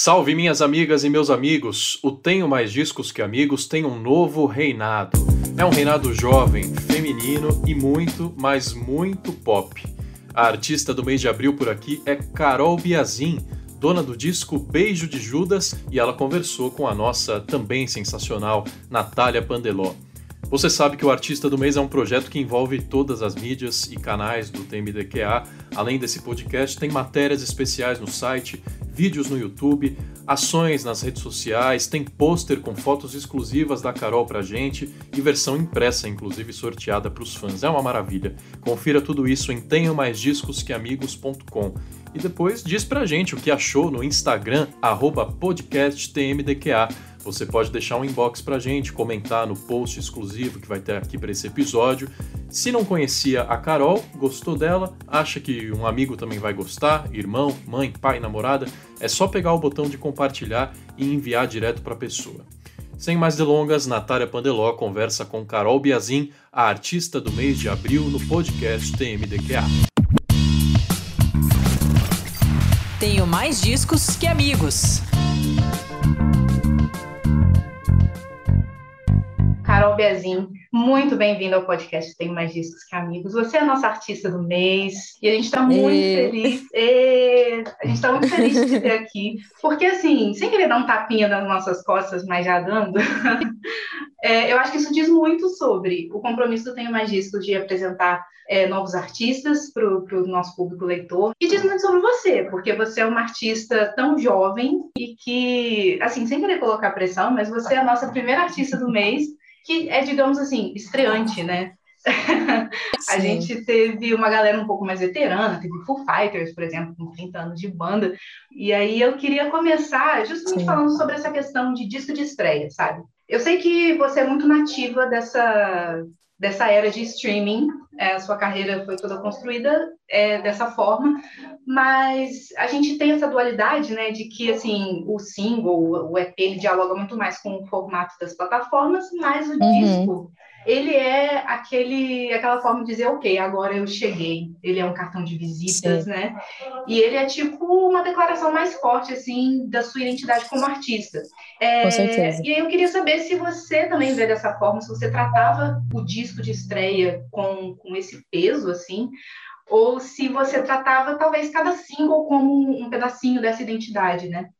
Salve minhas amigas e meus amigos! O Tenho Mais Discos Que Amigos tem um novo reinado. É um reinado jovem, feminino e muito, mas muito pop. A artista do mês de abril por aqui é Carol Biazin, dona do disco Beijo de Judas, e ela conversou com a nossa também sensacional Natália Pandeló. Você sabe que o Artista do Mês é um projeto que envolve todas as mídias e canais do TMDQA. Além desse podcast, tem matérias especiais no site, vídeos no YouTube, ações nas redes sociais, tem pôster com fotos exclusivas da Carol pra gente e versão impressa, inclusive sorteada para os fãs. É uma maravilha. Confira tudo isso em tenhomaisdiscosqueamigos.com. E depois diz pra gente o que achou no Instagram, podcasttmdqa. Você pode deixar um inbox pra gente, comentar no post exclusivo que vai ter aqui para esse episódio. Se não conhecia a Carol, gostou dela, acha que um amigo também vai gostar, irmão, mãe, pai, namorada, é só pegar o botão de compartilhar e enviar direto para a pessoa. Sem mais delongas, Natália Pandeló conversa com Carol Biazin, a artista do mês de abril, no podcast TMDQA. Tenho mais discos que amigos. Biazin, muito bem-vinda ao podcast Tem Mais Discos que Amigos. Você é a nossa artista do mês e a gente está muito e... feliz. E... A gente está muito feliz de ter aqui, porque assim, sem querer dar um tapinha nas nossas costas, mas já dando, é, eu acho que isso diz muito sobre o compromisso do Tenho Mais Discos de apresentar é, novos artistas para o nosso público leitor. E diz muito sobre você, porque você é uma artista tão jovem e que, assim, sem querer colocar pressão, mas você é a nossa primeira artista do mês que é, digamos assim, estreante, né? a gente teve uma galera um pouco mais veterana, teve Foo Fighters, por exemplo, com 30 anos de banda. E aí eu queria começar justamente Sim. falando sobre essa questão de disco de estreia, sabe? Eu sei que você é muito nativa dessa, dessa era de streaming, é, a sua carreira foi toda construída é, dessa forma, mas a gente tem essa dualidade, né, de que, assim, o single, o EP, ele dialoga muito mais com o formato das plataformas, mas o uhum. disco ele é aquele, aquela forma de dizer, ok, agora eu cheguei. Ele é um cartão de visitas, Sim. né? E ele é tipo uma declaração mais forte, assim, da sua identidade como artista. É, Com certeza. E aí eu queria saber se você também vê dessa forma, se você tratava o disco de estreia com, com esse peso, assim, ou se você tratava talvez cada single como um pedacinho dessa identidade, né?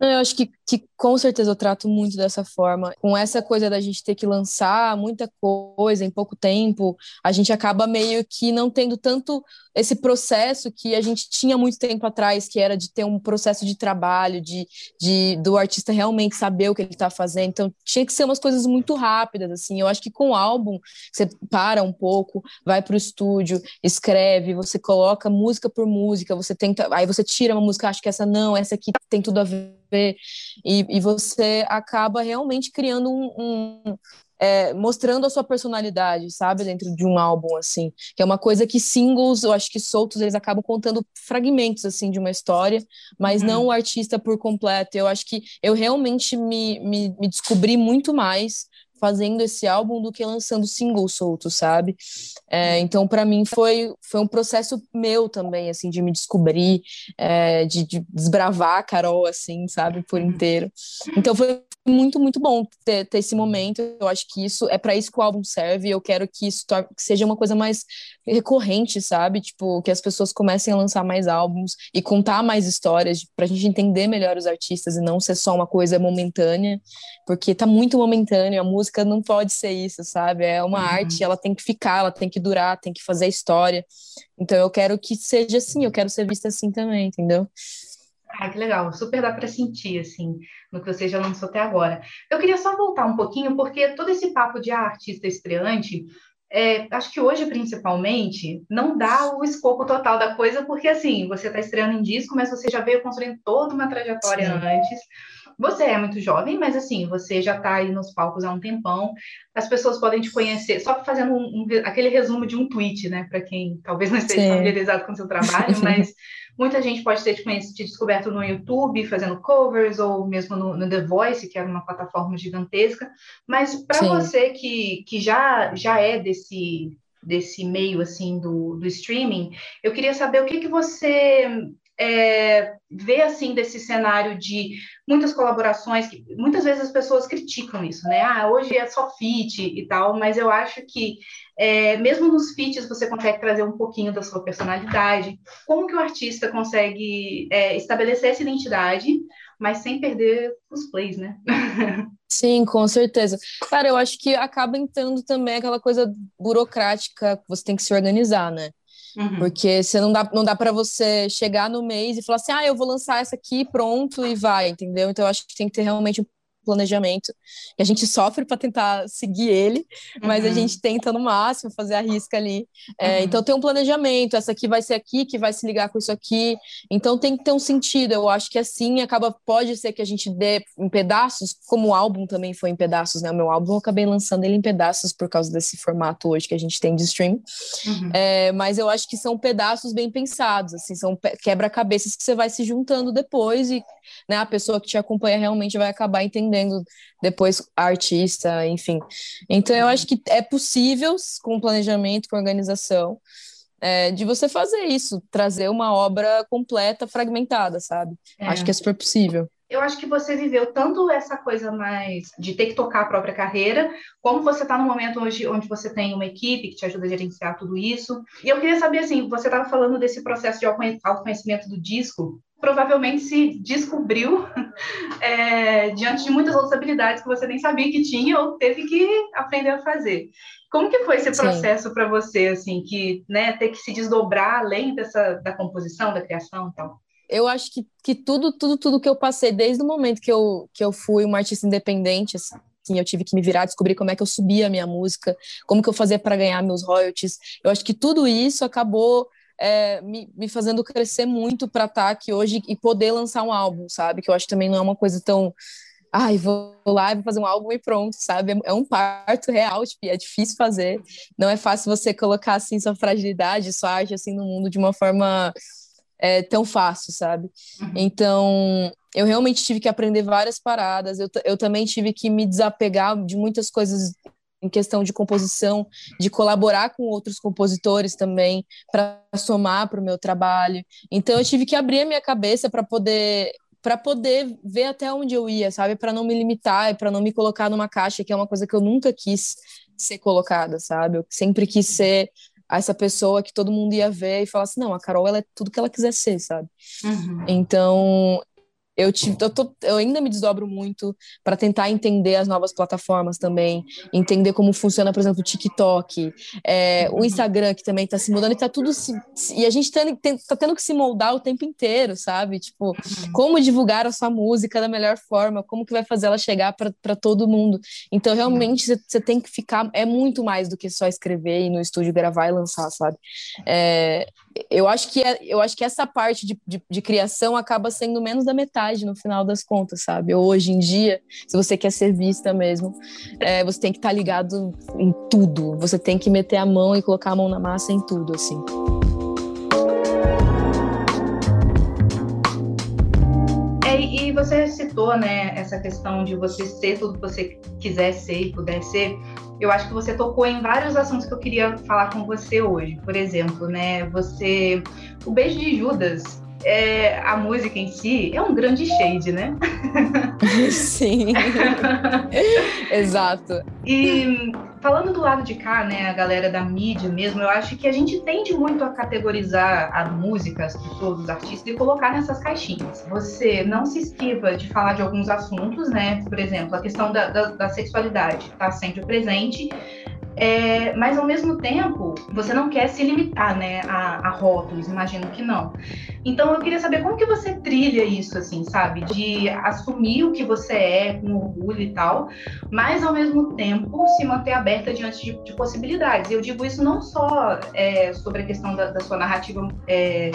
Eu acho que, que com certeza eu trato muito dessa forma. Com essa coisa da gente ter que lançar muita coisa em pouco tempo, a gente acaba meio que não tendo tanto esse processo que a gente tinha muito tempo atrás, que era de ter um processo de trabalho, de, de do artista realmente saber o que ele está fazendo. Então tinha que ser umas coisas muito rápidas, assim. Eu acho que com o álbum você para um pouco, vai para o estúdio, escreve, você coloca música por música, você tenta, aí você tira uma música, acho que essa não, essa aqui tem tudo a ver e, e você acaba realmente criando um, um é, mostrando a sua personalidade, sabe, dentro de um álbum, assim, que é uma coisa que singles, eu acho que soltos, eles acabam contando fragmentos, assim, de uma história, mas uhum. não o artista por completo, eu acho que eu realmente me, me, me descobri muito mais fazendo esse álbum do que lançando singles soltos, sabe? É, então, para mim, foi, foi um processo meu também, assim, de me descobrir, é, de, de, desbravar a Carol, assim, sabe, por inteiro. Então, foi muito, muito bom ter, ter esse momento. Eu acho que isso é para isso que o álbum serve. Eu quero que isso que seja uma coisa mais recorrente, sabe? Tipo, que as pessoas comecem a lançar mais álbuns e contar mais histórias, para a gente entender melhor os artistas e não ser só uma coisa momentânea, porque tá muito momentâneo. A música não pode ser isso, sabe? É uma uhum. arte, ela tem que ficar, ela tem que durar, tem que fazer história. Então eu quero que seja assim, eu quero ser vista assim também, entendeu? Ah, que legal, super dá para sentir, assim, no que você já lançou até agora. Eu queria só voltar um pouquinho, porque todo esse papo de artista estreante, é, acho que hoje, principalmente, não dá o escopo total da coisa, porque, assim, você está estreando em disco, mas você já veio construindo toda uma trajetória Sim. antes. Você é muito jovem, mas assim, você já está aí nos palcos há um tempão. As pessoas podem te conhecer, só fazendo um, um, aquele resumo de um tweet, né? Para quem talvez não esteja Sim. familiarizado com o seu trabalho, mas muita gente pode ter te, te descoberto no YouTube, fazendo covers, ou mesmo no, no, The Voice, que era uma plataforma gigantesca. Mas para você que, que já, já é desse, desse meio assim do, do streaming, eu queria saber o que, que você é, assim desse cenário de muitas colaborações, que muitas vezes as pessoas criticam isso, né? Ah, hoje é só fit e tal, mas eu acho que é, mesmo nos feats você consegue trazer um pouquinho da sua personalidade. Como que o artista consegue é, estabelecer essa identidade, mas sem perder os plays, né? Sim, com certeza. Cara, eu acho que acaba entrando também aquela coisa burocrática que você tem que se organizar, né? Uhum. Porque você não dá, não dá para você chegar no mês e falar assim, ah, eu vou lançar essa aqui, pronto, e vai, entendeu? Então eu acho que tem que ter realmente planejamento, que a gente sofre para tentar seguir ele, mas uhum. a gente tenta no máximo fazer a risca ali. É, uhum. Então tem um planejamento, essa aqui vai ser aqui, que vai se ligar com isso aqui. Então tem que ter um sentido. Eu acho que assim acaba, pode ser que a gente dê em pedaços, como o álbum também foi em pedaços, né? O meu álbum eu acabei lançando ele em pedaços por causa desse formato hoje que a gente tem de stream. Uhum. É, mas eu acho que são pedaços bem pensados, assim, são quebra-cabeças que você vai se juntando depois e né, a pessoa que te acompanha realmente vai acabar entendendo entendendo depois artista, enfim. Então eu acho que é possível, com planejamento, com organização, é, de você fazer isso, trazer uma obra completa, fragmentada, sabe? É. Acho que é super possível. Eu acho que você viveu tanto essa coisa mais de ter que tocar a própria carreira, como você está no momento hoje onde você tem uma equipe que te ajuda a gerenciar tudo isso. E eu queria saber, assim, você estava falando desse processo de autoconhecimento do disco, provavelmente se descobriu é, diante de muitas outras habilidades que você nem sabia que tinha ou teve que aprender a fazer. Como que foi esse processo para você, assim, que, né, ter que se desdobrar além dessa da composição, da criação e tal? Eu acho que, que tudo, tudo, tudo que eu passei desde o momento que eu, que eu fui uma artista independente, assim, eu tive que me virar, descobrir como é que eu subia a minha música, como que eu fazia para ganhar meus royalties. Eu acho que tudo isso acabou é, me, me, fazendo crescer muito para estar tá aqui hoje e poder lançar um álbum, sabe? Que eu acho que também não é uma coisa tão. Ai, vou lá e vou fazer um álbum e pronto, sabe? É um parto real, tipo, é difícil fazer. Não é fácil você colocar, assim, sua fragilidade, sua arte, assim, no mundo de uma forma é, tão fácil, sabe? Uhum. Então, eu realmente tive que aprender várias paradas. Eu, eu também tive que me desapegar de muitas coisas em questão de composição, de colaborar com outros compositores também para somar para o meu trabalho. Então eu tive que abrir a minha cabeça para poder para poder ver até onde eu ia, sabe? Para não me limitar e para não me colocar numa caixa, que é uma coisa que eu nunca quis ser colocada, sabe? Eu sempre quis ser essa pessoa que todo mundo ia ver e falar assim, não, a Carol ela é tudo que ela quiser ser, sabe? Uhum. Então eu, tive, eu, tô, eu ainda me desdobro muito para tentar entender as novas plataformas também, entender como funciona, por exemplo, o TikTok, é, o Instagram, que também está se mudando, e tá tudo se, e a gente está tá tendo que se moldar o tempo inteiro, sabe? Tipo, uhum. como divulgar a sua música da melhor forma, como que vai fazer ela chegar para todo mundo. Então, realmente, você tem que ficar, é muito mais do que só escrever e no estúdio gravar e lançar, sabe? É, eu acho que é, eu acho que essa parte de, de, de, criação acaba sendo menos da metade no final das contas, sabe? Hoje em dia, se você quer ser vista mesmo, é, você tem que estar tá ligado em tudo. Você tem que meter a mão e colocar a mão na massa em tudo, assim. É, e você citou, né, essa questão de você ser tudo que você quiser ser e puder ser eu acho que você tocou em vários assuntos que eu queria falar com você hoje. Por exemplo, né, você, o beijo de Judas, é, a música em si é um grande shade, né? Sim. Exato. E falando do lado de cá, né, a galera da mídia mesmo, eu acho que a gente tende muito a categorizar a música, as pessoas, os artistas e colocar nessas caixinhas. Você não se esquiva de falar de alguns assuntos, né? Por exemplo, a questão da, da, da sexualidade está sempre presente é, mas ao mesmo tempo, você não quer se limitar, né, a, a, rótulos, imagino que não. Então eu queria saber como que você trilha isso, assim, sabe, de assumir o que você é com orgulho e tal, mas ao mesmo tempo se manter aberta diante de, de possibilidades. Eu digo isso não só é, sobre a questão da, da sua narrativa é,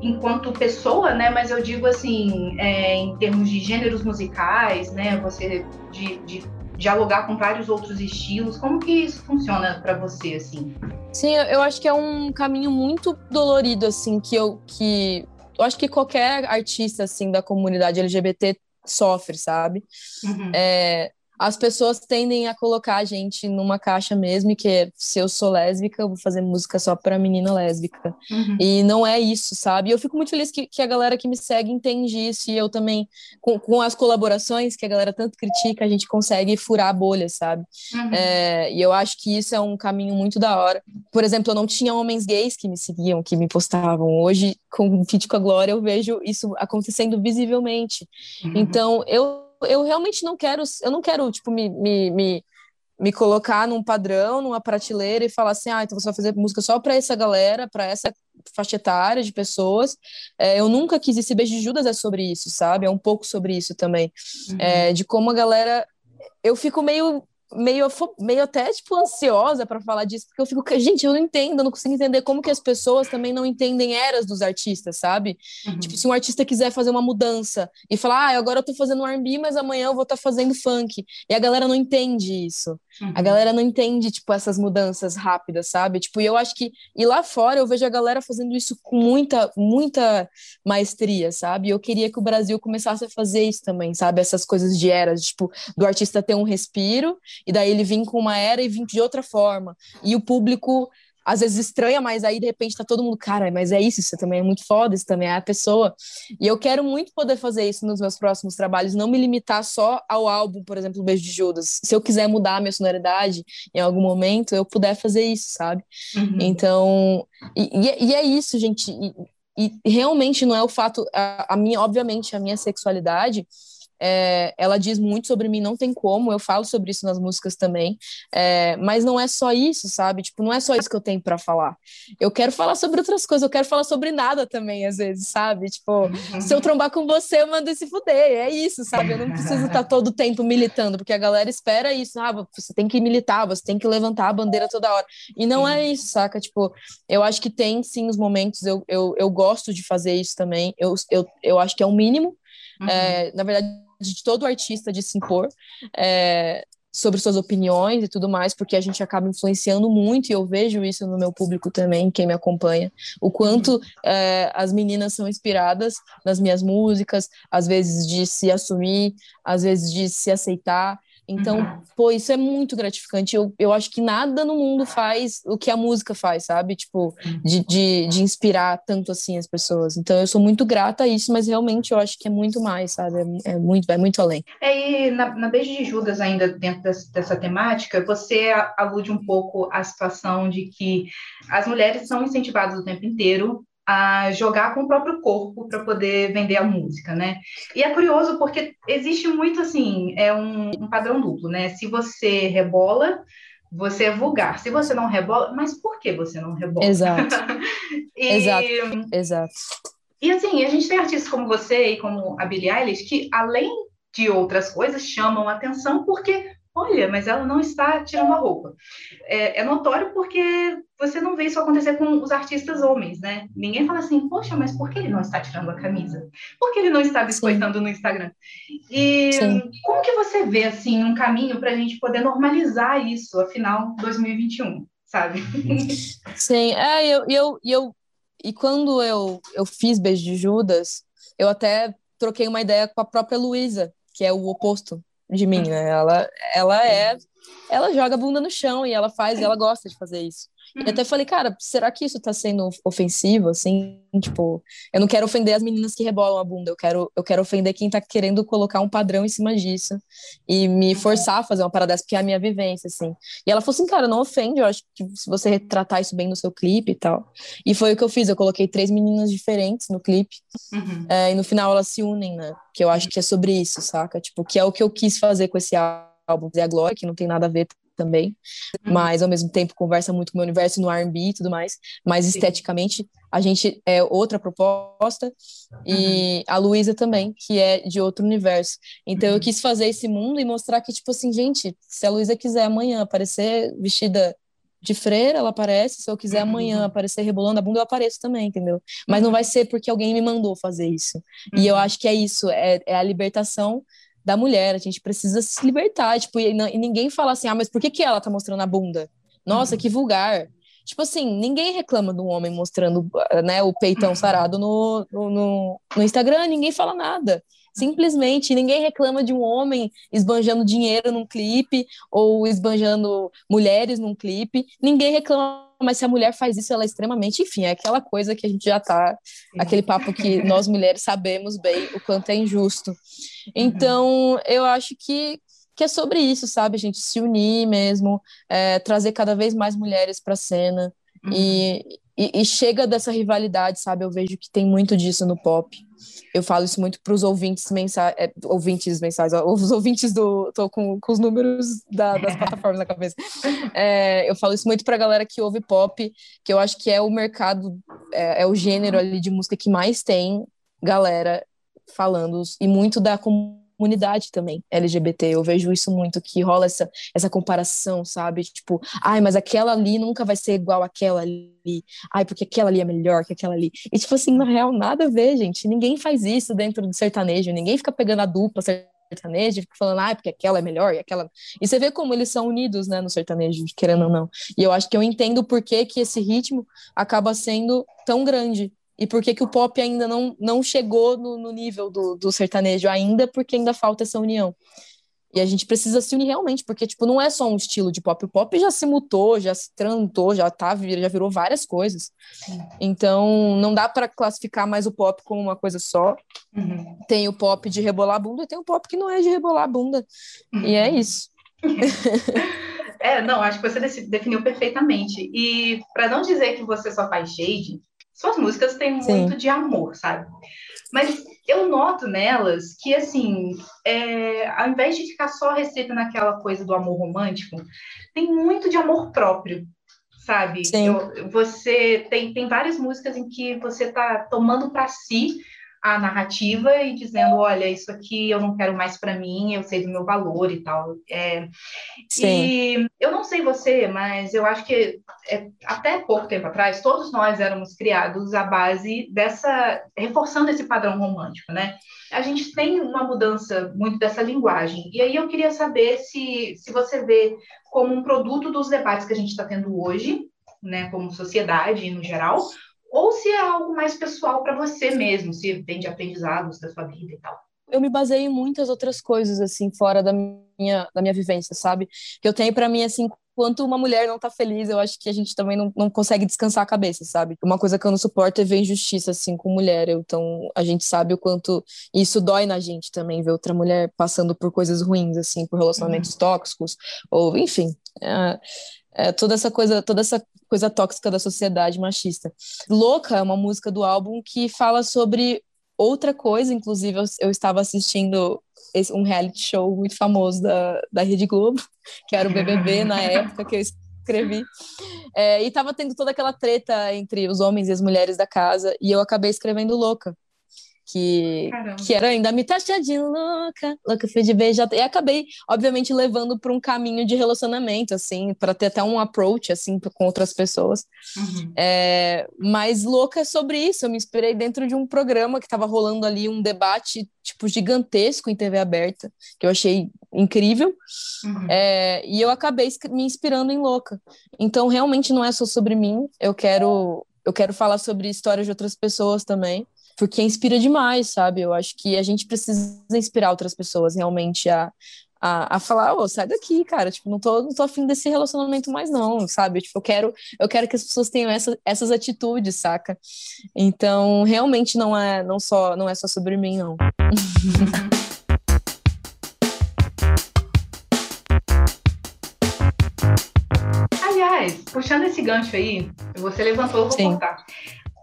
enquanto pessoa, né? Mas eu digo assim, é, em termos de gêneros musicais, né? Você de, de dialogar com vários outros estilos. Como que isso funciona para você, assim? Sim, eu acho que é um caminho muito dolorido, assim, que eu que eu acho que qualquer artista assim da comunidade LGBT sofre, sabe? Uhum. É, as pessoas tendem a colocar a gente numa caixa mesmo, que é, se eu sou lésbica, eu vou fazer música só para menina lésbica. Uhum. E não é isso, sabe? Eu fico muito feliz que, que, a galera que me segue entende isso, e eu também, com, com as colaborações que a galera tanto critica, a gente consegue furar a bolha, sabe? Uhum. É, e eu acho que isso é um caminho muito da hora. Por exemplo, eu não tinha homens gays que me seguiam, que me postavam. Hoje, com o Fit com a Glória, eu vejo isso acontecendo visivelmente. Uhum. Então, eu eu realmente não quero, eu não quero, tipo, me, me, me, me colocar num padrão, numa prateleira e falar assim, ah, então você vai fazer música só para essa galera, para essa faixa etária de pessoas. É, eu nunca quis esse beijo de Judas é sobre isso, sabe? É um pouco sobre isso também. Uhum. É, de como a galera. Eu fico meio meio, meio até, tipo, ansiosa para falar disso, porque eu fico, gente, eu não entendo, eu não consigo entender como que as pessoas também não entendem eras dos artistas, sabe? Uhum. Tipo, se um artista quiser fazer uma mudança e falar, ah, agora eu tô fazendo R&B, mas amanhã eu vou estar tá fazendo funk, e a galera não entende isso. Uhum. A galera não entende, tipo, essas mudanças rápidas, sabe? Tipo, e eu acho que, e lá fora eu vejo a galera fazendo isso com muita, muita maestria, sabe? Eu queria que o Brasil começasse a fazer isso também, sabe? Essas coisas de eras, tipo, do artista ter um respiro e daí ele vir com uma era e vir de outra forma. E o público às vezes estranha, mas aí de repente tá todo mundo, cara, mas é isso, isso também é muito foda, isso também é a pessoa. E eu quero muito poder fazer isso nos meus próximos trabalhos, não me limitar só ao álbum, por exemplo, Beijo de Judas. Se eu quiser mudar a minha sonoridade em algum momento, eu puder fazer isso, sabe? Uhum. Então, e, e, é isso, gente. E, e, realmente não é o fato, a, a minha, obviamente, a minha sexualidade é, ela diz muito sobre mim, não tem como, eu falo sobre isso nas músicas também, é, mas não é só isso, sabe? Tipo, não é só isso que eu tenho para falar. Eu quero falar sobre outras coisas, eu quero falar sobre nada também, às vezes, sabe? Tipo, se eu trombar com você, eu mando se fuder, é isso, sabe? Eu não preciso estar todo o tempo militando, porque a galera espera isso, ah, você tem que militar, você tem que levantar a bandeira toda hora. E não é isso, saca? Tipo, eu acho que tem sim os momentos, eu, eu, eu gosto de fazer isso também, eu, eu, eu acho que é o mínimo. Uhum. É, na verdade, de todo artista de se impor é, sobre suas opiniões e tudo mais, porque a gente acaba influenciando muito, e eu vejo isso no meu público também, quem me acompanha, o quanto é, as meninas são inspiradas nas minhas músicas, às vezes de se assumir, às vezes de se aceitar, então, uhum. pô, isso é muito gratificante. Eu, eu acho que nada no mundo faz o que a música faz, sabe? Tipo, uhum. de, de, de inspirar tanto assim as pessoas. Então, eu sou muito grata a isso, mas realmente eu acho que é muito mais, sabe? É, é muito, vai muito além. É, e na, na Beijo de Judas, ainda dentro dessa, dessa temática, você alude um pouco à situação de que as mulheres são incentivadas o tempo inteiro a jogar com o próprio corpo para poder vender a música, né? E é curioso porque existe muito assim, é um, um, padrão duplo, né? Se você rebola, você é vulgar. Se você não rebola, mas por que você não rebola? Exato. e, Exato. Exato. E assim, a gente tem artistas como você e como a Billie Eilish que, além de outras coisas, chamam atenção porque olha, mas ela não está tirando a roupa. É, é, notório porque você não vê isso acontecer com os artistas homens, né? Ninguém fala assim, poxa, mas por que ele não está tirando a camisa? Por que ele não está biscoitando Sim. no Instagram? E Sim. como que você vê, assim, um caminho para a gente poder normalizar isso, afinal, 2021, sabe? Sim, é, eu, eu, eu e quando eu, eu fiz Beijo de Judas, eu até troquei uma ideia com a própria Luísa, que é o oposto de mim, né? Ela, ela é, ela joga a bunda no chão e ela faz, e ela gosta de fazer isso. E uhum. até falei, cara, será que isso tá sendo ofensivo, assim? Tipo, eu não quero ofender as meninas que rebolam a bunda, eu quero, eu quero ofender quem tá querendo colocar um padrão em cima disso e me uhum. forçar a fazer uma parada dessa, porque é a minha vivência, assim. E ela falou assim, cara, não ofende, eu acho que se você retratar isso bem no seu clipe e tal. E foi o que eu fiz, eu coloquei três meninas diferentes no clipe, uhum. é, e no final elas se unem, né? Que eu acho que é sobre isso, saca? Tipo, que é o que eu quis fazer com esse álbum, a Glória, que não tem nada a ver também, uhum. mas ao mesmo tempo conversa muito com o meu universo no R&B e tudo mais, mas esteticamente a gente é outra proposta e uhum. a Luísa também, que é de outro universo. Então eu uhum. quis fazer esse mundo e mostrar que tipo assim, gente, se a Luísa quiser amanhã aparecer vestida de freira, ela aparece, se eu quiser amanhã aparecer rebolando a bunda, eu apareço também, entendeu? Mas não vai ser porque alguém me mandou fazer isso. E eu acho que é isso, é, é a libertação da mulher, a gente precisa se libertar, tipo, e, e, ninguém fala assim, ah, mas por que, que ela tá mostrando a bunda? Nossa, uhum. que vulgar. Tipo assim, ninguém reclama de um homem mostrando né, o peitão sarado no, no, no, Instagram, ninguém fala nada. Simplesmente, ninguém reclama de um homem esbanjando dinheiro num clipe ou esbanjando mulheres num clipe. Ninguém reclama mas se a mulher faz isso, ela é extremamente, enfim, é aquela coisa que a gente já tá, aquele papo que nós mulheres sabemos bem o quanto é injusto. Então, eu acho que, que é sobre isso, sabe? A gente se unir mesmo, é, trazer cada vez mais mulheres para a cena. Uhum. E, e, e, chega dessa rivalidade, sabe? Eu vejo que tem muito disso no pop. Eu falo isso muito para os ouvintes mensais, é, ouvintes mensais, os ouvintes do. tô com, com os números da, das plataformas na cabeça. É, eu falo isso muito para a galera que ouve pop, que eu acho que é o mercado, é, é o gênero ali de música que mais tem galera falando, e muito da comunidade comunidade também LGBT. Eu vejo isso muito, que rola essa, essa comparação, sabe? Tipo, ai, mas aquela ali nunca vai ser igual àquela ali. Ai, porque aquela ali é melhor que aquela ali. E, tipo assim, na real, nada a ver, gente. Ninguém faz isso dentro do sertanejo. Ninguém fica pegando a dupla sertanejo, fica falando, ah, porque aquela é melhor e aquela. E você vê como eles são unidos, né, no sertanejo, querendo ou não. E eu acho que eu entendo por que, que esse ritmo acaba sendo tão grande e por que, que o pop ainda não, não chegou no, no nível do, do sertanejo ainda, porque ainda falta essa união. E a gente precisa se unir realmente, porque, tipo, não é só um estilo de pop. O pop já se mutou, já se trantou, já tá, já virou várias coisas. Então, não dá para classificar mais o pop como uma coisa só. Uhum. Tem o pop de rebolar a bunda e tem o pop que não é de rebolar a bunda. Uhum. E é isso. é, não, acho que você definiu perfeitamente. E para não dizer que você só faz shade, suas músicas têm Sim. muito de amor, sabe? Mas eu noto nelas que, assim, é, ao invés de ficar só restrita naquela coisa do amor romântico, tem muito de amor próprio, sabe? Eu, você tem, tem várias músicas em que você está tomando para si a narrativa e dizendo, olha, isso aqui eu não quero mais para mim, eu sei do meu valor e tal. É, e eu não sei você, mas eu acho que é, até pouco tempo atrás, todos nós éramos criados à base dessa, reforçando esse padrão romântico, né? A gente tem uma mudança muito dessa linguagem. E aí eu queria saber se, se você vê como um produto dos debates que a gente está tendo hoje, né, como sociedade no geral, ou se é algo mais pessoal para você mesmo, se vem de aprendizados da sua vida e tal. Eu me baseio em muitas outras coisas, assim, fora da minha, da minha vivência, sabe? Que eu tenho para mim, assim, quanto uma mulher não tá feliz, eu acho que a gente também não, não consegue descansar a cabeça, sabe? Uma coisa que eu não suporto é ver injustiça, assim, com mulher. Então, a gente sabe o quanto isso dói na gente também, ver outra mulher passando por coisas ruins, assim, por relacionamentos uhum. tóxicos, ou, enfim. É, é, toda essa coisa, toda essa coisa tóxica da sociedade machista. Louca é uma música do álbum que fala sobre outra coisa, inclusive eu, eu estava assistindo esse, um reality show muito famoso da, da Rede Globo, que era o BBB na época que eu escrevi, é, e estava tendo toda aquela treta entre os homens e as mulheres da casa, e eu acabei escrevendo Louca, que, que era ainda me taxa de louca, louca fui de beijo. E acabei, obviamente, levando para um caminho de relacionamento, assim, para ter até um approach, assim, com outras pessoas. Uhum. É, mas louca é sobre isso. Eu me inspirei dentro de um programa que estava rolando ali, um debate, tipo, gigantesco em TV aberta, que eu achei incrível. Uhum. É, e eu acabei me inspirando em louca. Então, realmente não é só sobre mim. Eu quero. Eu quero falar sobre histórias de outras pessoas também porque inspira demais, sabe? Eu acho que a gente precisa inspirar outras pessoas realmente a, a, a falar, ô, oh, sai daqui, cara, tipo, não tô, não tô afim desse relacionamento mais não, sabe? Tipo, eu quero, eu quero que as pessoas tenham essa, essas atitudes, saca? Então, realmente não é, não só, não é só sobre mim, não. Aliás, puxando esse gancho aí, você levantou, eu vou Sim. contar.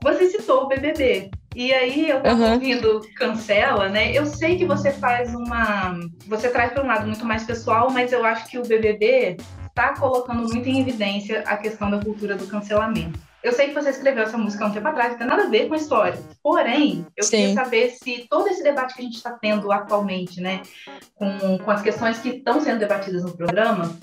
Você citou o BBB. E aí eu tava uhum. ouvindo Cancela, né? Eu sei que você faz uma. Você traz para um lado muito mais pessoal, mas eu acho que o BBB está colocando muito em evidência a questão da cultura do cancelamento. Eu sei que você escreveu essa música há um tempo atrás, não tem nada a ver com a história. Porém, eu Sim. queria saber se todo esse debate que a gente está tendo atualmente, né, com, com as questões que estão sendo debatidas no programa,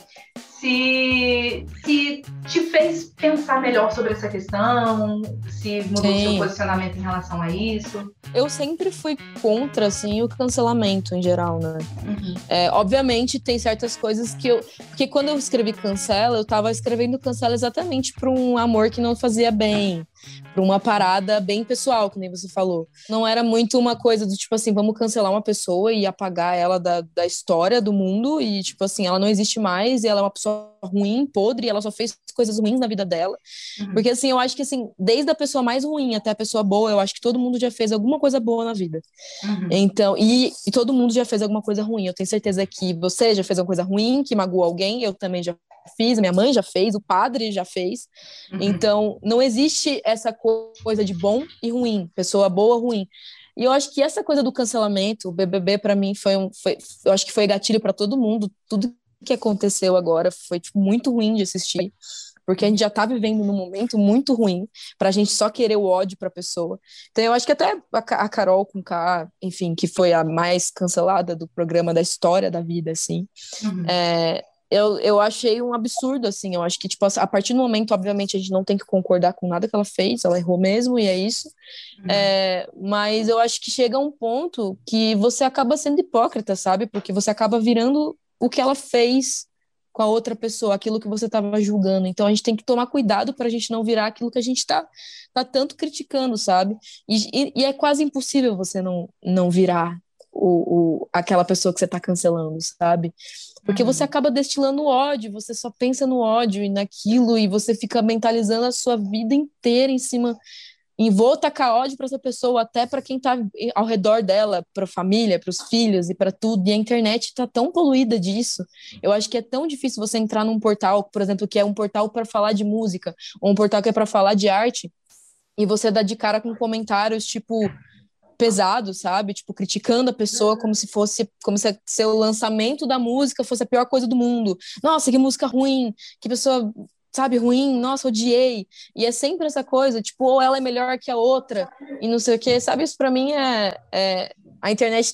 se, se te fez pensar melhor sobre essa questão, se mudou Sim. seu posicionamento em relação a isso. Eu sempre fui contra, assim, o cancelamento em geral, né? Uhum. É, obviamente, tem certas coisas que eu... Porque quando eu escrevi Cancela, eu tava escrevendo Cancela exatamente para um amor que não fazia bem, Para uma parada bem pessoal, que nem você falou. Não era muito uma coisa do tipo assim, vamos cancelar uma pessoa e apagar ela da, da história do mundo e, tipo assim, ela não existe mais e ela é uma pessoa ruim, podre, e ela só fez coisas ruins na vida dela. Uhum. Porque, assim, eu acho que, assim, desde a pessoa mais ruim até a pessoa boa, eu acho que todo mundo já fez alguma coisa boa na vida. Uhum. Então, e, e todo mundo já fez alguma coisa ruim. Eu tenho certeza que você já fez alguma coisa ruim, que magoou alguém, eu também já fiz, minha mãe já fez, o padre já fez. Uhum. Então, não existe essa coisa de bom e ruim, pessoa boa ou ruim. E eu acho que essa coisa do cancelamento, o BBB para mim foi um, foi, eu acho que foi gatilho para todo mundo. Tudo que aconteceu agora foi tipo, muito ruim de assistir, porque a gente já tá vivendo num momento muito ruim para a gente só querer o ódio para a pessoa. Então eu acho que até a, Carol com K, enfim, que foi a mais cancelada do programa da história da vida, assim, uhum. é, eu, eu achei um absurdo, assim. Eu acho que, tipo, a partir do momento, obviamente, a gente não tem que concordar com nada que ela fez, ela errou mesmo, e é isso. Uhum. É, mas eu acho que chega um ponto que você acaba sendo hipócrita, sabe? Porque você acaba virando o que ela fez com a outra pessoa, aquilo que você estava julgando. Então a gente tem que tomar cuidado para a gente não virar aquilo que a gente está tá tanto criticando, sabe? E, e, e, é quase impossível você não, não virar o, o, aquela pessoa que você está cancelando, sabe? Porque você uhum. acaba destilando ódio, você só pensa no ódio e naquilo, e você fica mentalizando a sua vida inteira em cima. E vou tacar ódio para essa pessoa, até para quem está ao redor dela, para a família, para os filhos e para tudo. E a internet está tão poluída disso. Eu acho que é tão difícil você entrar num portal, por exemplo, que é um portal para falar de música, ou um portal que é para falar de arte, e você dá de cara com comentários tipo pesado, sabe? Tipo, criticando a pessoa como se fosse, como se, se o lançamento da música fosse a pior coisa do mundo. Nossa, que música ruim, que pessoa, sabe, ruim, nossa, odiei. E é sempre essa coisa, tipo, ou ela é melhor que a outra, e não sei o quê. Sabe, isso para mim é, é. A internet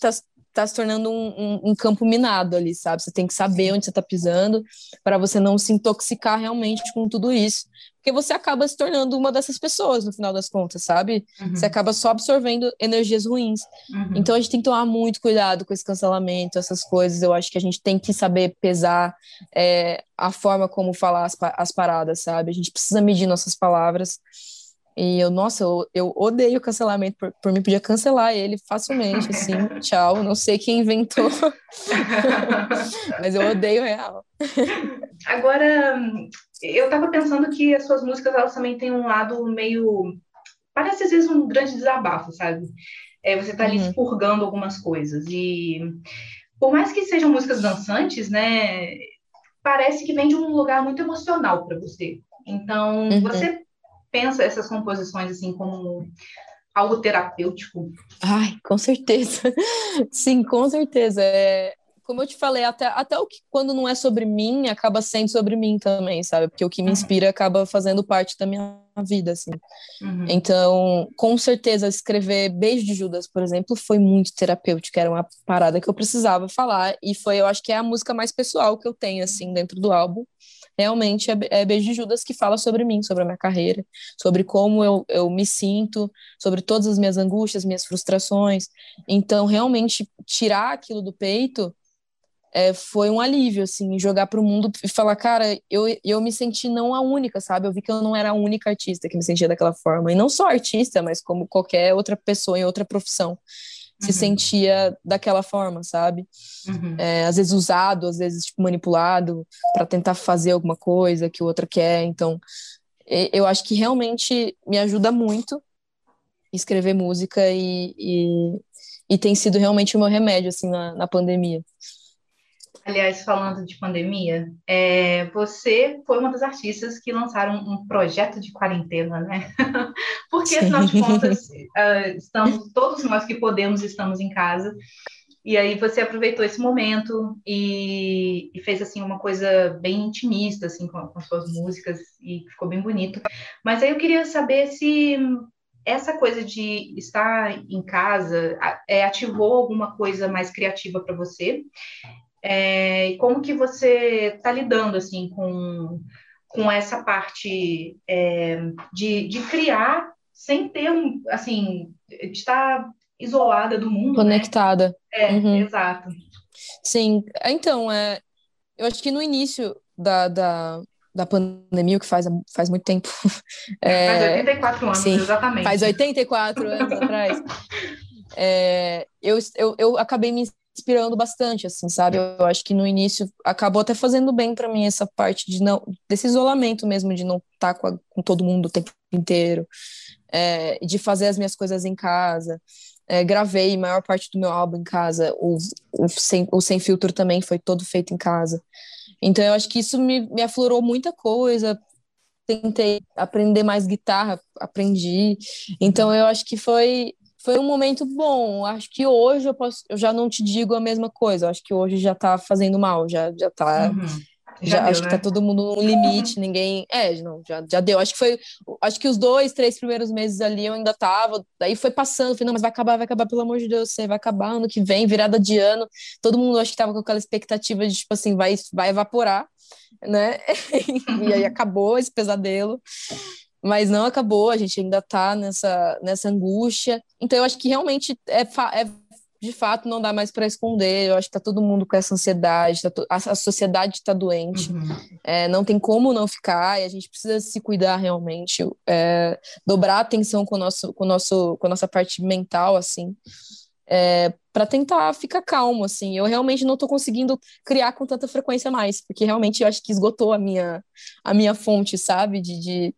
está tá se tornando um, um, um, campo minado ali, sabe? Você tem que saber onde você está pisando para você não se intoxicar realmente com tudo isso porque você acaba se tornando uma dessas pessoas no final das contas, sabe? Uhum. Você acaba só absorvendo energias ruins. Uhum. Então a gente tem que tomar muito cuidado com esse cancelamento, essas coisas. Eu acho que a gente tem que saber pesar é, a forma como falar as, as paradas, sabe? A gente precisa medir nossas palavras. E eu, nossa, eu, eu odeio cancelamento. Por, por mim, podia cancelar ele facilmente, assim, tchau. Não sei quem inventou, mas eu odeio real. Agora, eu estava pensando que as suas músicas, elas também têm um lado meio... Parece, às vezes, um grande desabafo, sabe? É, você está ali uhum. expurgando algumas coisas. E por mais que sejam músicas dançantes, né? Parece que vem de um lugar muito emocional para você. Então, uhum. você pensa essas composições assim como algo terapêutico? Ai, com certeza. Sim, com certeza. É, como eu te falei, até, até o que quando não é sobre mim, acaba sendo sobre mim também, sabe? Porque o que me uhum. inspira acaba fazendo parte da minha vida, assim. Uhum. Então, com certeza, escrever Beijo de Judas, por exemplo, foi muito terapêutico, era uma parada que eu precisava falar, e foi, eu acho que é a música mais pessoal que eu tenho, assim, dentro do álbum realmente é, é Beijo de Judas que fala sobre mim, sobre a minha carreira, sobre como eu, eu me sinto, sobre todas as minhas angústias, minhas frustrações. Então, realmente, tirar aquilo do peito é, foi um alívio, assim, jogar para o mundo e falar, cara, eu, eu me senti não a única, sabe? Eu vi que eu não era a única artista que me sentia daquela forma. E não só artista, mas como qualquer outra pessoa em outra profissão se uhum. sentia daquela forma, sabe? Uhum. É, às vezes usado, às vezes tipo, manipulado para tentar fazer alguma coisa que o outro quer. Então, eu acho que realmente me ajuda muito escrever música e, e, e tem sido realmente o meu remédio assim na, na pandemia. Aliás, falando de pandemia, é, você foi uma das artistas que lançaram um projeto de quarentena, né? Porque, afinal de contas, uh, estamos, todos nós que podemos estamos em casa. E aí você aproveitou esse momento e, e fez assim uma coisa bem intimista assim com, com suas músicas e ficou bem bonito. Mas aí eu queria saber se essa coisa de estar em casa é, ativou alguma coisa mais criativa para você é, e como que você está lidando assim com, com essa parte é, de, de criar sem ter um assim de estar isolada do mundo, né? conectada. Né? É, uhum. exato. Sim, então é, eu acho que no início da, da da pandemia, que faz, faz muito tempo. É, faz 84 anos, sim, exatamente. Faz 84 anos atrás. É, eu, eu, eu acabei me inspirando bastante, assim, sabe? Eu acho que no início acabou até fazendo bem para mim essa parte de não desse isolamento mesmo, de não estar tá com, com todo mundo o tempo inteiro, é, de fazer as minhas coisas em casa. É, gravei a maior parte do meu álbum em casa, o, o, sem, o Sem Filtro também foi todo feito em casa. Então eu acho que isso me, me aflorou muita coisa. Tentei aprender mais guitarra, aprendi. Então eu acho que foi foi um momento bom. Acho que hoje eu posso, eu já não te digo a mesma coisa. Acho que hoje já tá fazendo mal, já já tá uhum. Já, já deu, acho né? que tá todo mundo no limite, ninguém. É, não, já, já deu. Acho que foi. Acho que os dois, três primeiros meses ali eu ainda tava. Daí foi passando, falei, não, mas vai acabar, vai acabar, pelo amor de Deus, você vai acabar ano que vem, virada de ano. Todo mundo acho que tava com aquela expectativa de, tipo assim, vai, vai evaporar, né? e aí acabou esse pesadelo. Mas não acabou, a gente ainda tá nessa, nessa angústia. Então eu acho que realmente é, é de fato não dá mais para esconder. Eu acho que está todo mundo com essa ansiedade, tá a, a, sociedade está doente, uhum. é, não tem como não ficar, e a gente precisa se cuidar realmente, é, dobrar a atenção com, o nosso, com, o nosso, com a nossa parte mental, assim, é, para tentar ficar calmo, assim. Eu realmente não estou conseguindo criar com tanta frequência mais, porque realmente eu acho que esgotou a minha, a minha fonte, sabe? De, de...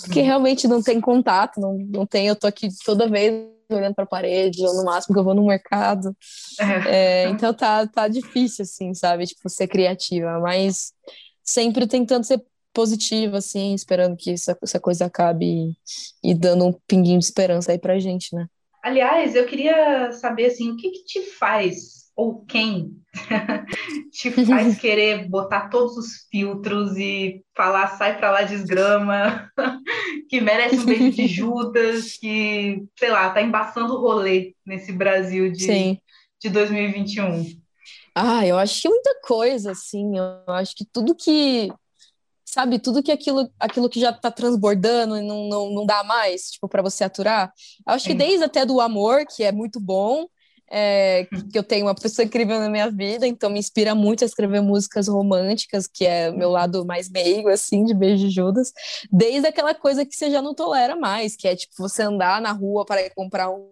Porque uhum. realmente não tem contato, não, não tem, eu tô aqui toda vez olhando para a parede, ou no máximo que eu vou no mercado. É. É, então tá, tá difícil, assim, sabe? Tipo, ser criativa, mas sempre tentando ser positiva, assim, esperando que essa, essa coisa acabe e, e dando um pinguinho de esperança aí pra gente, né? Aliás, eu queria saber, assim, o que que te faz ou quem te faz querer botar todos os filtros e falar sai para lá desgrama, que merece um beijo de Judas, que, sei lá, tá embaçando o rolê nesse Brasil de, Sim. de 2021. Ah, eu acho que muita coisa, assim, eu acho que tudo que sabe, tudo que aquilo, aquilo que já tá transbordando e não, não, não dá mais, tipo, para você aturar. Eu acho que desde até do amor, que é muito bom, é, que eu tenho uma pessoa incrível na minha vida, então me inspira muito a escrever músicas românticas, que é meu lado mais meigo, assim, de Beijo de Judas, desde aquela coisa que você já não tolera mais, que é tipo você andar na rua para comprar um,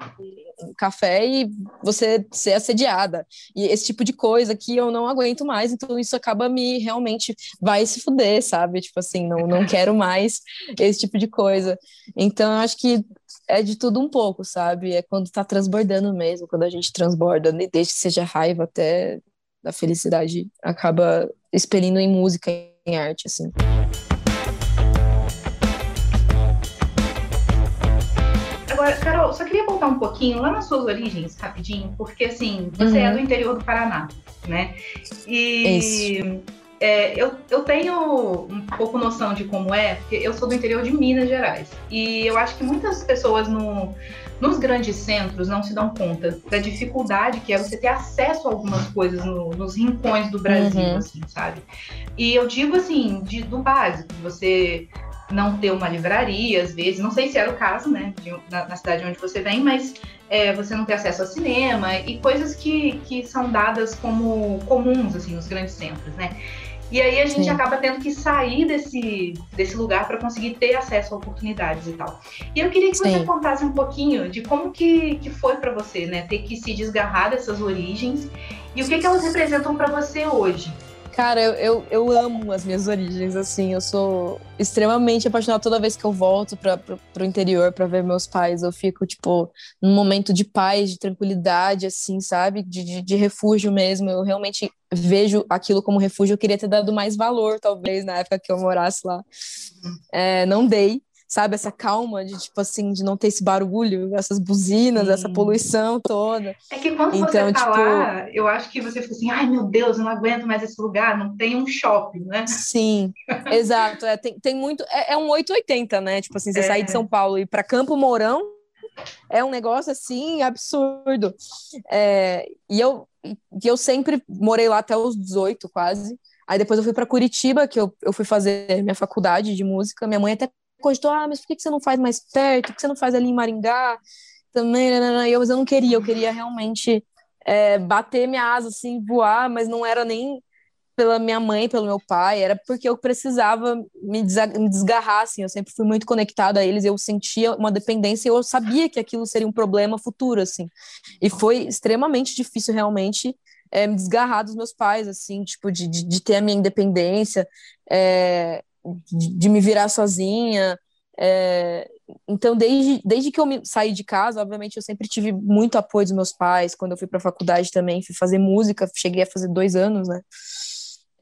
um, café e você ser assediada, e esse tipo de coisa que eu não aguento mais, então isso acaba me realmente vai se fuder, sabe? Tipo assim, não, não quero mais esse tipo de coisa. Então, eu acho que é de tudo um pouco, sabe? É quando tá transbordando mesmo, quando a gente transborda, desde que seja raiva até a felicidade, acaba expelindo em música, em arte, assim. Agora, Carol, só queria voltar um pouquinho lá nas suas origens, rapidinho, porque assim, você é uhum. é do interior do Paraná, né? E Isso. É, eu, eu tenho um pouco noção de como é, porque eu sou do interior de Minas Gerais. E eu acho que muitas pessoas no, nos grandes centros não se dão conta da dificuldade que é você ter acesso a algumas coisas no, nos rincões do Brasil, uhum. assim, sabe? E eu digo assim, de, do básico, você não ter uma livraria, às vezes, não sei se era o caso, né, de, na, na, cidade onde você vem, mas é, você não ter acesso ao cinema e coisas que, que são dadas como comuns, assim, nos grandes centros, né? E aí a gente Sim. acaba tendo que sair desse, desse lugar para conseguir ter acesso a oportunidades e tal. E eu queria que Sim. você contasse um pouquinho de como que, que foi para você, né? Ter que se desgarrar dessas origens e o que, que elas representam para você hoje. Cara, eu, eu, eu, amo as minhas origens, assim, eu sou extremamente apaixonada. Toda vez que eu volto para o interior para ver meus pais, eu fico, tipo, num momento de paz, de tranquilidade, assim, sabe, de, de, de refúgio mesmo, eu realmente vejo aquilo como refúgio, eu queria ter dado mais valor, talvez, na época que eu morasse lá, é, não dei, sabe? Essa calma de, tipo assim, de não ter esse barulho, essas buzinas, Sim. essa poluição toda. É que quando então, você tá tipo... lá, eu acho que você fica assim, ai meu Deus, eu não aguento mais esse lugar, não tem um shopping, né? Sim, exato. É, tem, tem muito. É, é um 880, né? Tipo assim, você é. sair de São Paulo e ir para Campo Mourão é um negócio assim absurdo. É, e eu, e eu sempre morei lá até os 18, quase. Aí depois eu fui para Curitiba, que eu, eu fui fazer minha faculdade de música. Minha mãe até cogitou, ah, mas por que você não faz mais perto? Por que você não faz ali em Maringá? Também, né, né, né. eu, mas eu não queria, eu queria realmente é, bater minha asa, assim, voar, mas não era nem pela minha mãe, pelo meu pai, era porque eu precisava me, desgarrar, assim, eu sempre fui muito conectada a eles, eu sentia uma dependência eu sabia que aquilo seria um problema futuro, assim, e foi extremamente difícil, realmente, é, me desgarrar dos meus pais, assim, tipo, de, de, de ter a minha independência, é, de, me virar sozinha, é, então, desde, desde que eu me, saí de casa, obviamente, eu sempre tive muito apoio dos meus pais. Quando eu fui para a faculdade também, fui fazer música, cheguei a fazer dois anos, né?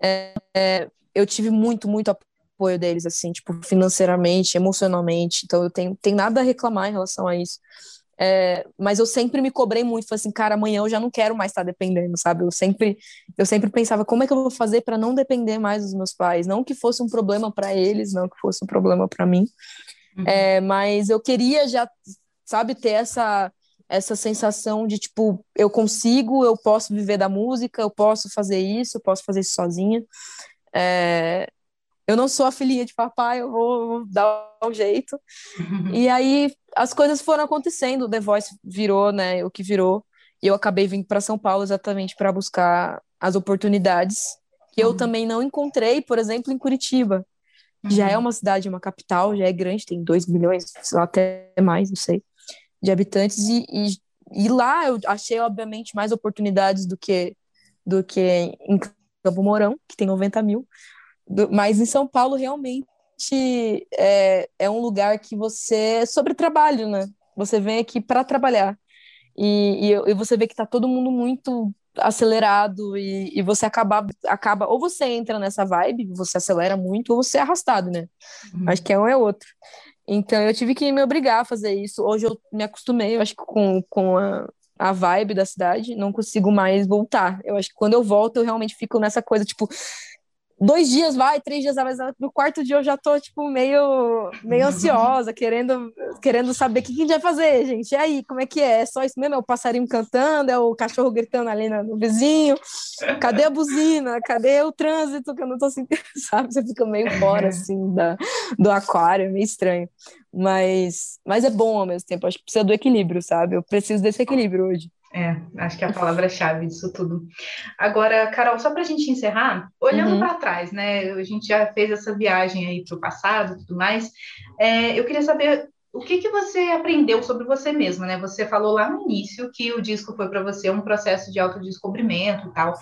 É, é, eu tive muito, muito apoio deles, assim, tipo, financeiramente, emocionalmente. Então, eu tenho, tenho nada a reclamar em relação a isso. É, mas eu sempre me cobrei muito, falei assim, cara, amanhã eu já não quero mais estar dependendo, sabe? Eu sempre, eu sempre pensava, como é que eu vou fazer para não depender mais dos meus pais? Não que fosse um problema para eles, não que fosse um problema para mim. Uhum. É, mas eu queria já, sabe, ter essa essa sensação de tipo, eu consigo, eu posso viver da música, eu posso fazer isso, eu posso fazer isso sozinha. É, eu não sou a filhinha de papai, eu vou, vou dar um jeito. E aí as coisas foram acontecendo, o The Voice virou, né, o que virou, e eu acabei vindo para São Paulo exatamente para buscar as oportunidades que eu uhum. também não encontrei, por exemplo, em Curitiba. Uhum. Já é uhum. uma cidade, uma capital, já é grande, tem 2 milhões, até mais, não sei, de habitantes, e, e, e, lá eu achei, obviamente, mais oportunidades do que, do que em Campo Mourão, que tem 90 mil, do, mas em São Paulo, realmente, é, é um lugar que você é sobre trabalho, né? Você vem aqui para trabalhar. E, e, e, você vê que está todo mundo muito acelerado e, e, você acaba, acaba, ou você entra nessa vibe, você acelera muito, ou você é arrastado, né? Uhum. Acho que é um é outro. Então eu tive que me obrigar a fazer isso. Hoje eu me acostumei, eu acho que com, com a, a vibe da cidade, não consigo mais voltar. Eu acho que quando eu volto, eu realmente fico nessa coisa, tipo, dois dias vai, três dias vai, no quarto dia eu já tô, tipo, meio, meio ansiosa, querendo, querendo saber o que, a gente vai fazer, gente. E aí, como é que é? É só isso mesmo? É o passarinho cantando, é o cachorro gritando ali no, no vizinho? Cadê a buzina? Cadê o trânsito que eu não tô sentindo, sabe? Você fica meio fora, assim, da, do aquário, é meio estranho. Mas, mas é bom ao mesmo tempo, acho que precisa do equilíbrio, sabe? Eu preciso desse equilíbrio hoje. É, acho que é a palavra-chave disso tudo. Agora, Carol, só para a gente encerrar, olhando uhum. para trás, né? A gente já fez essa viagem aí para o passado e tudo mais. É, eu queria saber o que, que você aprendeu sobre você mesma, né? Você falou lá no início que o disco foi para você um processo de autodescobrimento e tal.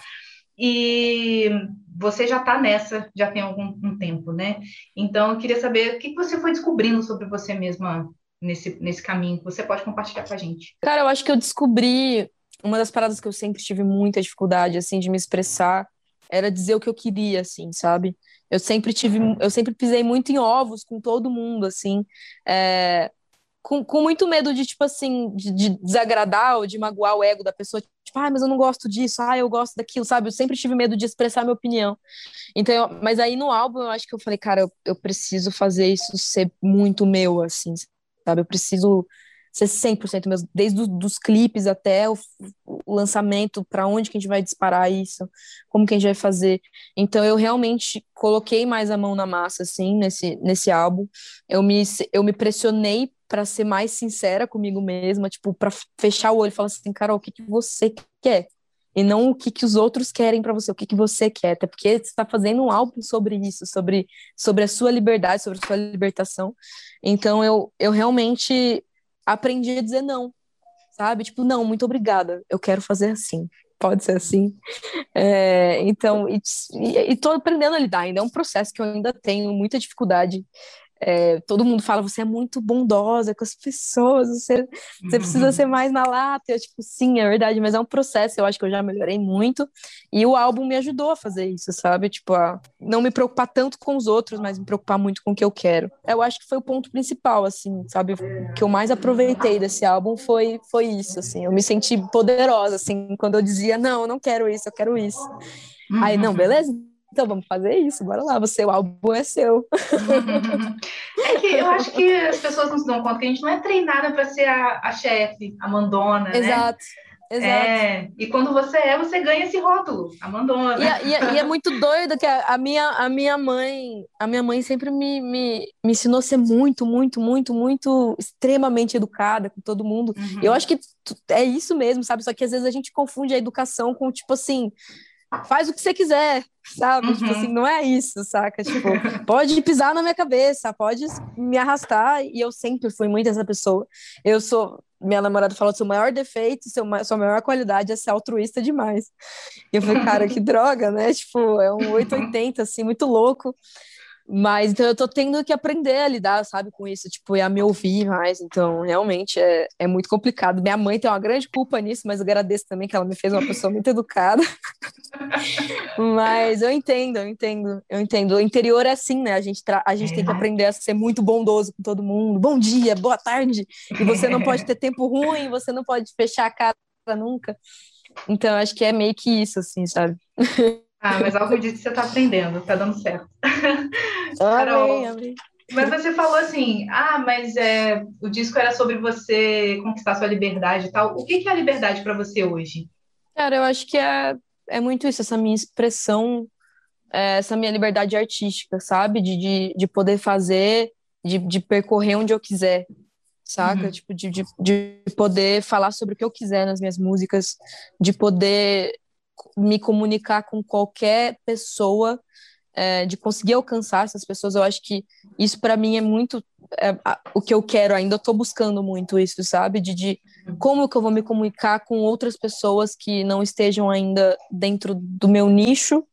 E você já está nessa, já tem algum um tempo, né? Então, eu queria saber o que, que você foi descobrindo sobre você mesma nesse, nesse caminho que você pode compartilhar com a gente? Cara, eu acho que eu descobri uma das paradas que eu sempre tive muita dificuldade, assim, de me expressar, era dizer o que eu queria, assim, sabe? Eu sempre tive, eu sempre pisei muito em ovos com todo mundo, assim, é, com, com muito medo de, tipo assim, de, de, desagradar ou de magoar o ego da pessoa, tipo, ah, mas eu não gosto disso, ah, eu gosto daquilo, sabe? Eu sempre tive medo de expressar minha opinião. Então, mas aí no álbum eu acho que eu falei, cara, eu, eu preciso fazer isso ser muito meu, assim, sabe? Eu preciso ser 100% mesmo, desde os clipes até o, o lançamento, para onde que a gente vai disparar isso, como que a gente vai fazer. Então eu realmente coloquei mais a mão na massa assim nesse nesse álbum. Eu me eu me pressionei para ser mais sincera comigo mesma, tipo, para fechar o olho e falar assim, Carol, o que que você quer? E não o que, que os outros querem para você, o que, que você quer, até porque você está fazendo um álbum sobre isso, sobre, sobre a sua liberdade, sobre a sua libertação. Então eu, eu realmente aprendi a dizer não, sabe? Tipo, não, muito obrigada, eu quero fazer assim, pode ser assim. É, então, e, e, e tô aprendendo a lidar, ainda é um processo que eu ainda tenho muita dificuldade é, todo mundo fala, você é muito bondosa com as pessoas, você, você precisa uhum. ser mais na lata. Eu, tipo, sim, é verdade, mas é um processo, eu acho que eu já melhorei muito. E o álbum me ajudou a fazer isso, sabe? Tipo, a não me preocupar tanto com os outros, mas me preocupar muito com o que eu quero. Eu acho que foi o ponto principal, assim, sabe? O que eu mais aproveitei desse álbum foi, foi isso, assim. Eu me senti poderosa, assim, quando eu dizia, não, eu não quero isso, eu quero isso. Aí, não, uhum. beleza? Então vamos fazer isso, bora lá, você, o álbum é seu. É que eu acho que as pessoas não se dão conta que a gente não é treinada para ser a, a chefe, a mandona, Exato. né? Exato. É, e quando você é, você ganha esse rótulo, a mandona. E, e, e é muito doido que a, a, minha, a minha mãe, a minha mãe sempre me, me, me ensinou a ser muito, muito, muito, muito extremamente educada com todo mundo. Uhum. Eu acho que é isso mesmo, sabe? Só que às vezes a gente confunde a educação com, tipo assim, faz o que você quiser, sabe? Tipo uhum. Tipo assim, não é isso, saca? Tipo, pode pisar na minha cabeça, pode me arrastar, e eu sempre fui muito essa pessoa. Eu sou, minha namorada falou, seu maior defeito, seu, sua maior qualidade é ser altruísta demais. E eu falei, cara, que droga, né? Tipo, é um 880, assim, muito louco. Mas então eu tô tendo que aprender a lidar, sabe, com isso, tipo, e a me ouvir mais. Então, realmente é, é muito complicado. Minha mãe tem uma grande culpa nisso, mas eu agradeço também que ela me fez uma pessoa muito educada. mas eu entendo, eu entendo, eu entendo. O interior é assim, né? A gente, a gente tem que aprender a ser muito bondoso com todo mundo. Bom dia, boa tarde. E você não pode ter tempo ruim, você não pode fechar a cara nunca. Então, acho que é meio que isso, assim, sabe? Ah, mas algo disso você está aprendendo, está dando certo. Carol, Mas você falou assim, ah, mas é, o disco era sobre você conquistar sua liberdade e tal. O que, que é a liberdade para você hoje? Cara, eu acho que é, é muito isso, essa minha expressão, é, essa minha liberdade artística, sabe? De, de, de poder fazer, de, de percorrer onde eu quiser, saca? Uhum. Tipo, de, de, de poder falar sobre o que eu quiser nas minhas músicas, de poder me comunicar com qualquer pessoa, é, de conseguir alcançar essas pessoas. Eu acho que isso para mim é muito é, o que eu quero ainda. Eu estou buscando muito isso, sabe? De, de como que eu vou me comunicar com outras pessoas que não estejam ainda dentro do meu nicho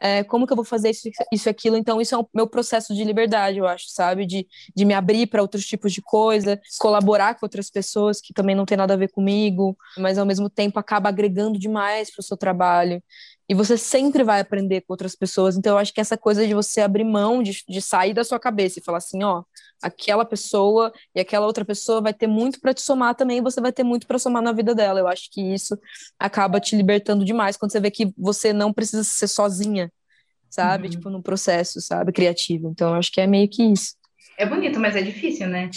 é, como que eu vou fazer isso, isso aquilo. Então, isso é o meu processo de liberdade, eu acho, sabe? De, de me abrir para outros tipos de coisa, colaborar com outras pessoas que também não tem nada a ver comigo, mas ao mesmo tempo acaba agregando demais para o seu trabalho. E você sempre vai aprender com outras pessoas. Então, eu acho que essa coisa de você abrir mão, de, de sair da sua cabeça e falar assim: ó, aquela pessoa e aquela outra pessoa vai ter muito para te somar também, e você vai ter muito para somar na vida dela. Eu acho que isso acaba te libertando demais quando você vê que você não precisa ser sozinha, sabe? Uhum. Tipo, no processo, sabe? Criativo. Então, eu acho que é meio que isso. É bonito, mas é difícil, né?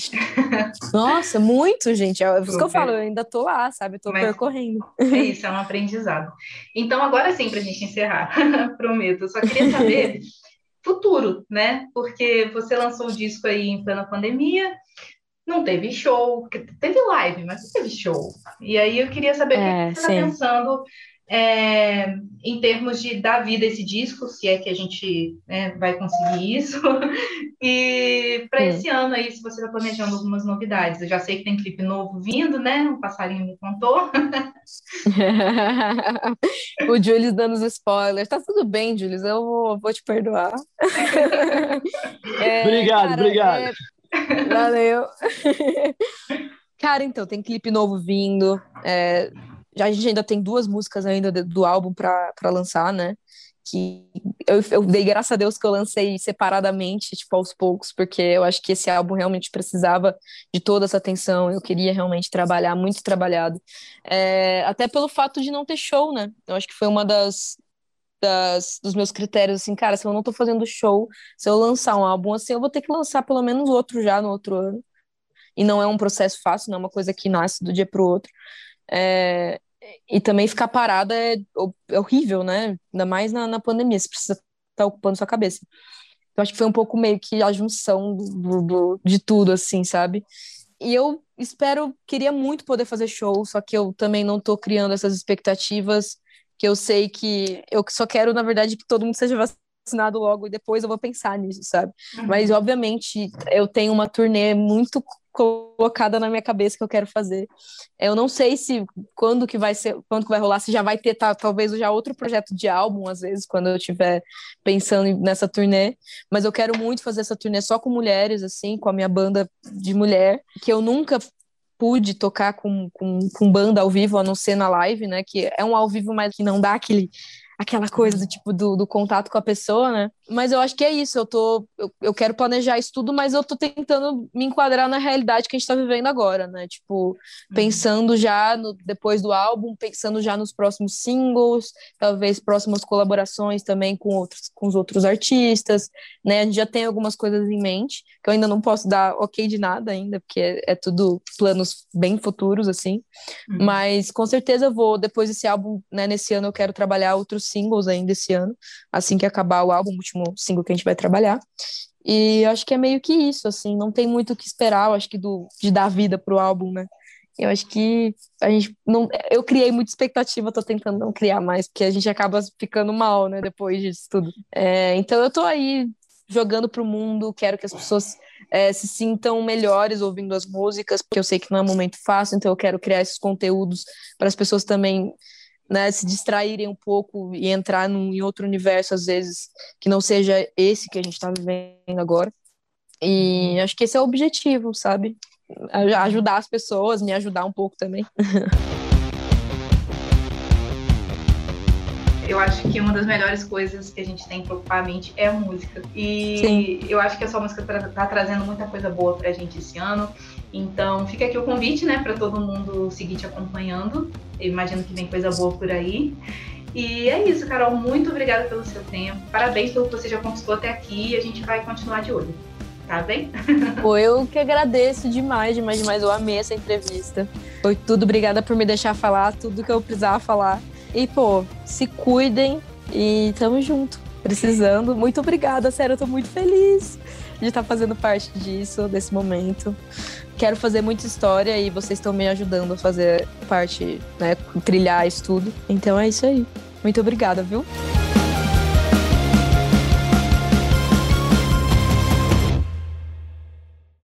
Nossa, muito, gente. É isso que eu falo, eu ainda tô lá, sabe? Tô mas percorrendo. É isso, é um aprendizado. Então, agora sim, pra gente encerrar, prometo. Eu só queria saber futuro, né? Porque você lançou o disco aí em plena pandemia, não teve show, teve live, mas não teve show. E aí eu queria saber é, o que você está pensando é, em termos de dar vida a esse disco, se é que a gente né, vai conseguir isso. e para esse ano aí, se você está planejando algumas novidades. Eu já sei que tem clipe novo vindo, né? Um passarinho me contou. o Julius dando os spoilers. Tá tudo bem, Julius, eu vou, vou te perdoar. é, obrigado, cara, obrigado. É... Valeu. Cara, então, tem clipe novo vindo. É, a gente ainda tem duas músicas ainda do álbum para lançar, né? Que eu, eu dei graças a Deus que eu lancei separadamente, tipo, aos poucos, porque eu acho que esse álbum realmente precisava de toda essa atenção. Eu queria realmente trabalhar, muito trabalhado. É, até pelo fato de não ter show, né? Eu acho que foi uma das, das, dos meus critérios, assim, cara, se eu não tô fazendo show, se eu lançar um álbum assim, eu vou ter que lançar pelo menos outro já no outro ano. E não é um processo fácil, não é uma coisa que nasce do dia pro outro. É, e também ficar parada é, é, horrível, né? Ainda mais na, na pandemia, você precisa estar tá ocupando sua cabeça. Então, acho que foi um pouco meio que a junção do, do, de tudo, assim, sabe? E eu espero, queria muito poder fazer show, só que eu também não tô criando essas expectativas, que eu sei que eu só quero, na verdade, que todo mundo seja vacinado logo e depois eu vou pensar nisso, sabe? Uhum. Mas, obviamente, eu tenho uma turnê muito colocada na minha cabeça que eu quero fazer. Eu não sei se quando que vai ser, quando que vai rolar, se já vai ter tá, talvez já outro projeto de álbum às vezes quando eu estiver pensando nessa turnê, mas eu quero muito fazer essa turnê só com mulheres assim, com a minha banda de mulher, que eu nunca pude tocar com, com, com banda ao vivo, a não ser na live, né? Que é um ao vivo, mas que não dá aquele aquela coisa do tipo do, do, contato com a pessoa, né? Mas eu acho que é isso, eu tô eu, eu quero planejar isso tudo, mas eu tô tentando me enquadrar na realidade que a gente tá vivendo agora, né? Tipo, uhum. pensando já no, depois do álbum, pensando já nos próximos singles, talvez próximas colaborações também com outros com os outros artistas, né? A gente já tem algumas coisas em mente, que eu ainda não posso dar OK de nada ainda, porque é, é tudo planos bem futuros assim. Uhum. Mas com certeza eu vou depois desse álbum, né, nesse ano eu quero trabalhar outros singles ainda esse ano, assim que acabar o álbum, o último single que a gente vai trabalhar. E acho que é meio que isso, assim, não tem muito o que esperar, acho que do, de dar vida pro álbum, né? Eu acho que a gente não. Eu criei muita expectativa, tô tentando não criar mais, porque a gente acaba ficando mal, né, depois disso tudo. É, então eu tô aí jogando pro mundo, quero que as pessoas é, se sintam melhores ouvindo as músicas, porque eu sei que não é um momento fácil, então eu quero criar esses conteúdos para as pessoas também né, se distraírem um pouco e entrar num, em outro universo, às vezes, que não seja esse que a gente está vivendo agora. E acho que esse é o objetivo, sabe? Ajudar as pessoas, me ajudar um pouco também. Eu acho que uma das melhores coisas que a gente tem que preocupar a mente é a música. E Sim. eu acho que a sua música está tá trazendo muita coisa boa pra gente esse ano. Então fica aqui o convite, né, para todo mundo seguir te acompanhando. Eu imagino que vem coisa boa por aí. E é isso, Carol. Muito obrigada pelo seu tempo. Parabéns pelo que você já conquistou até aqui e a gente vai continuar de olho. Tá bem? Pô, eu que agradeço demais, demais, demais. Eu amei essa entrevista. Foi tudo. Obrigada por me deixar falar tudo que eu precisava falar. E, pô, se cuidem e tamo junto. Precisando. Muito obrigada, sério. Eu tô muito feliz de estar fazendo parte disso, desse momento. Quero fazer muita história e vocês estão me ajudando a fazer parte, né? Trilhar tudo. Então é isso aí. Muito obrigada, viu?